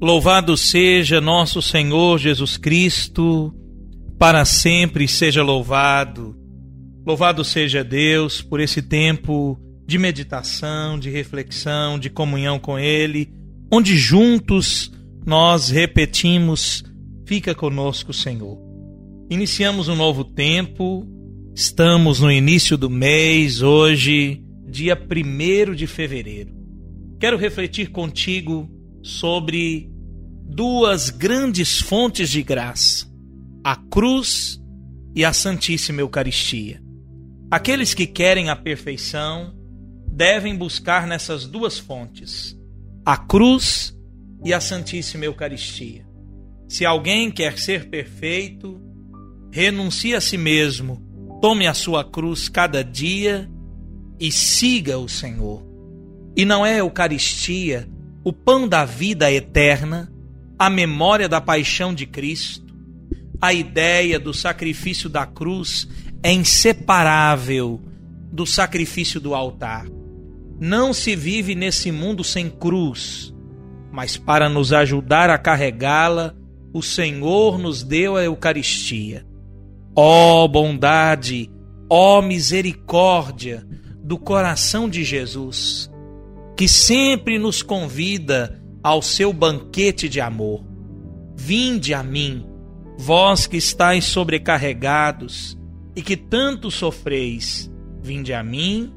Louvado seja nosso Senhor Jesus Cristo, para sempre seja louvado. Louvado seja Deus por esse tempo de meditação, de reflexão, de comunhão com Ele, onde juntos nós repetimos: Fica conosco, Senhor. Iniciamos um novo tempo, estamos no início do mês, hoje, dia 1 de fevereiro. Quero refletir contigo sobre duas grandes fontes de graça: a cruz e a Santíssima Eucaristia. Aqueles que querem a perfeição devem buscar nessas duas fontes, a cruz e a Santíssima Eucaristia. Se alguém quer ser perfeito, renuncie a si mesmo, tome a sua cruz cada dia e siga o Senhor. E não é a Eucaristia o pão da vida eterna, a memória da paixão de Cristo, a ideia do sacrifício da cruz é inseparável do sacrifício do altar. Não se vive nesse mundo sem cruz, mas para nos ajudar a carregá-la, o Senhor nos deu a Eucaristia. Ó oh, bondade, ó oh, misericórdia do coração de Jesus, que sempre nos convida ao seu banquete de amor. Vinde a mim, vós que estáis sobrecarregados e que tanto sofreis, vinde a mim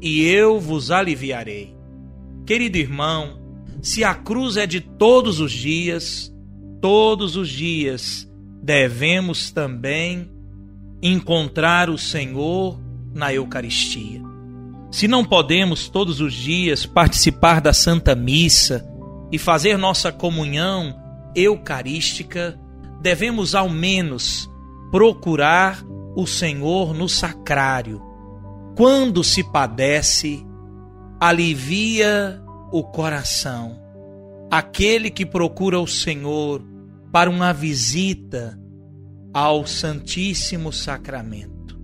e eu vos aliviarei. Querido irmão, se a cruz é de todos os dias, todos os dias devemos também encontrar o Senhor na Eucaristia. Se não podemos todos os dias participar da Santa Missa, e fazer nossa comunhão eucarística, devemos ao menos procurar o Senhor no sacrário. Quando se padece, alivia o coração. Aquele que procura o Senhor para uma visita ao Santíssimo Sacramento.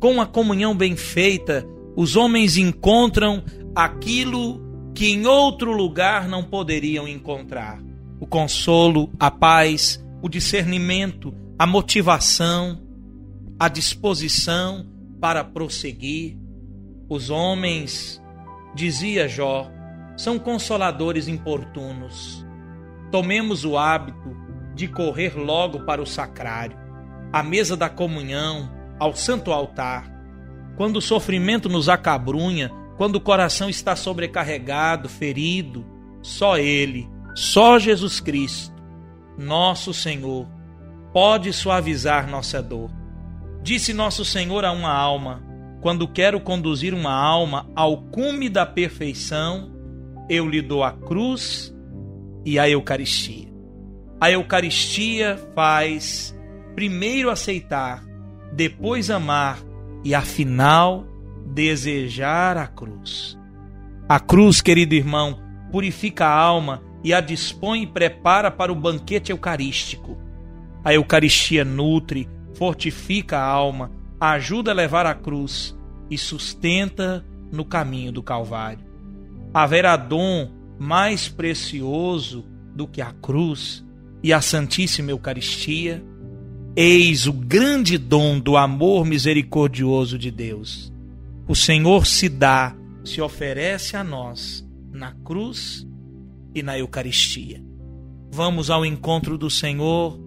Com a comunhão bem feita, os homens encontram aquilo que em outro lugar não poderiam encontrar: o consolo, a paz, o discernimento, a motivação, a disposição para prosseguir. Os homens, dizia Jó, são consoladores importunos. Tomemos o hábito de correr logo para o sacrário, à mesa da comunhão, ao santo altar. Quando o sofrimento nos acabrunha, quando o coração está sobrecarregado, ferido, só Ele, só Jesus Cristo, nosso Senhor, pode suavizar nossa dor. Disse nosso Senhor a uma alma: quando quero conduzir uma alma ao cume da perfeição, eu lhe dou a cruz e a Eucaristia. A Eucaristia faz primeiro aceitar, depois amar e afinal desejar a cruz. A cruz, querido irmão, purifica a alma e a dispõe e prepara para o banquete eucarístico. A Eucaristia nutre, fortifica a alma, ajuda a levar a cruz e sustenta no caminho do Calvário. Haverá dom mais precioso do que a cruz e a Santíssima Eucaristia? Eis o grande dom do amor misericordioso de Deus o Senhor se dá, se oferece a nós na cruz e na Eucaristia. Vamos ao encontro do Senhor,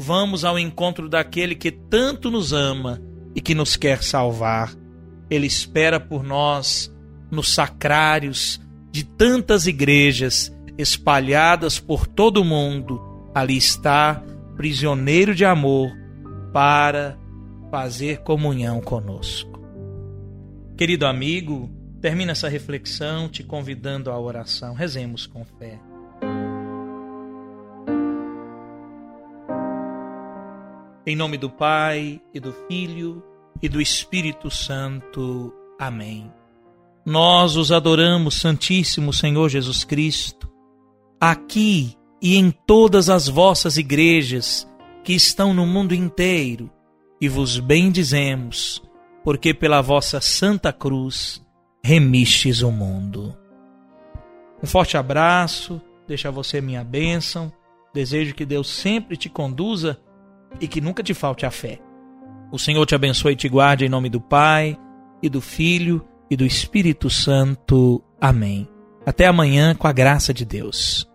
vamos ao encontro daquele que tanto nos ama e que nos quer salvar. Ele espera por nós nos sacrários de tantas igrejas espalhadas por todo o mundo. Ali está, prisioneiro de amor, para fazer comunhão conosco. Querido amigo, termina essa reflexão te convidando à oração. Rezemos com fé. Em nome do Pai, e do Filho, e do Espírito Santo. Amém. Nós os adoramos, Santíssimo Senhor Jesus Cristo, aqui e em todas as vossas igrejas que estão no mundo inteiro, e vos bendizemos, porque pela vossa Santa Cruz remistes o mundo. Um forte abraço, deixa você minha bênção, desejo que Deus sempre te conduza e que nunca te falte a fé. O Senhor te abençoe e te guarde em nome do Pai, e do Filho, e do Espírito Santo. Amém. Até amanhã, com a graça de Deus.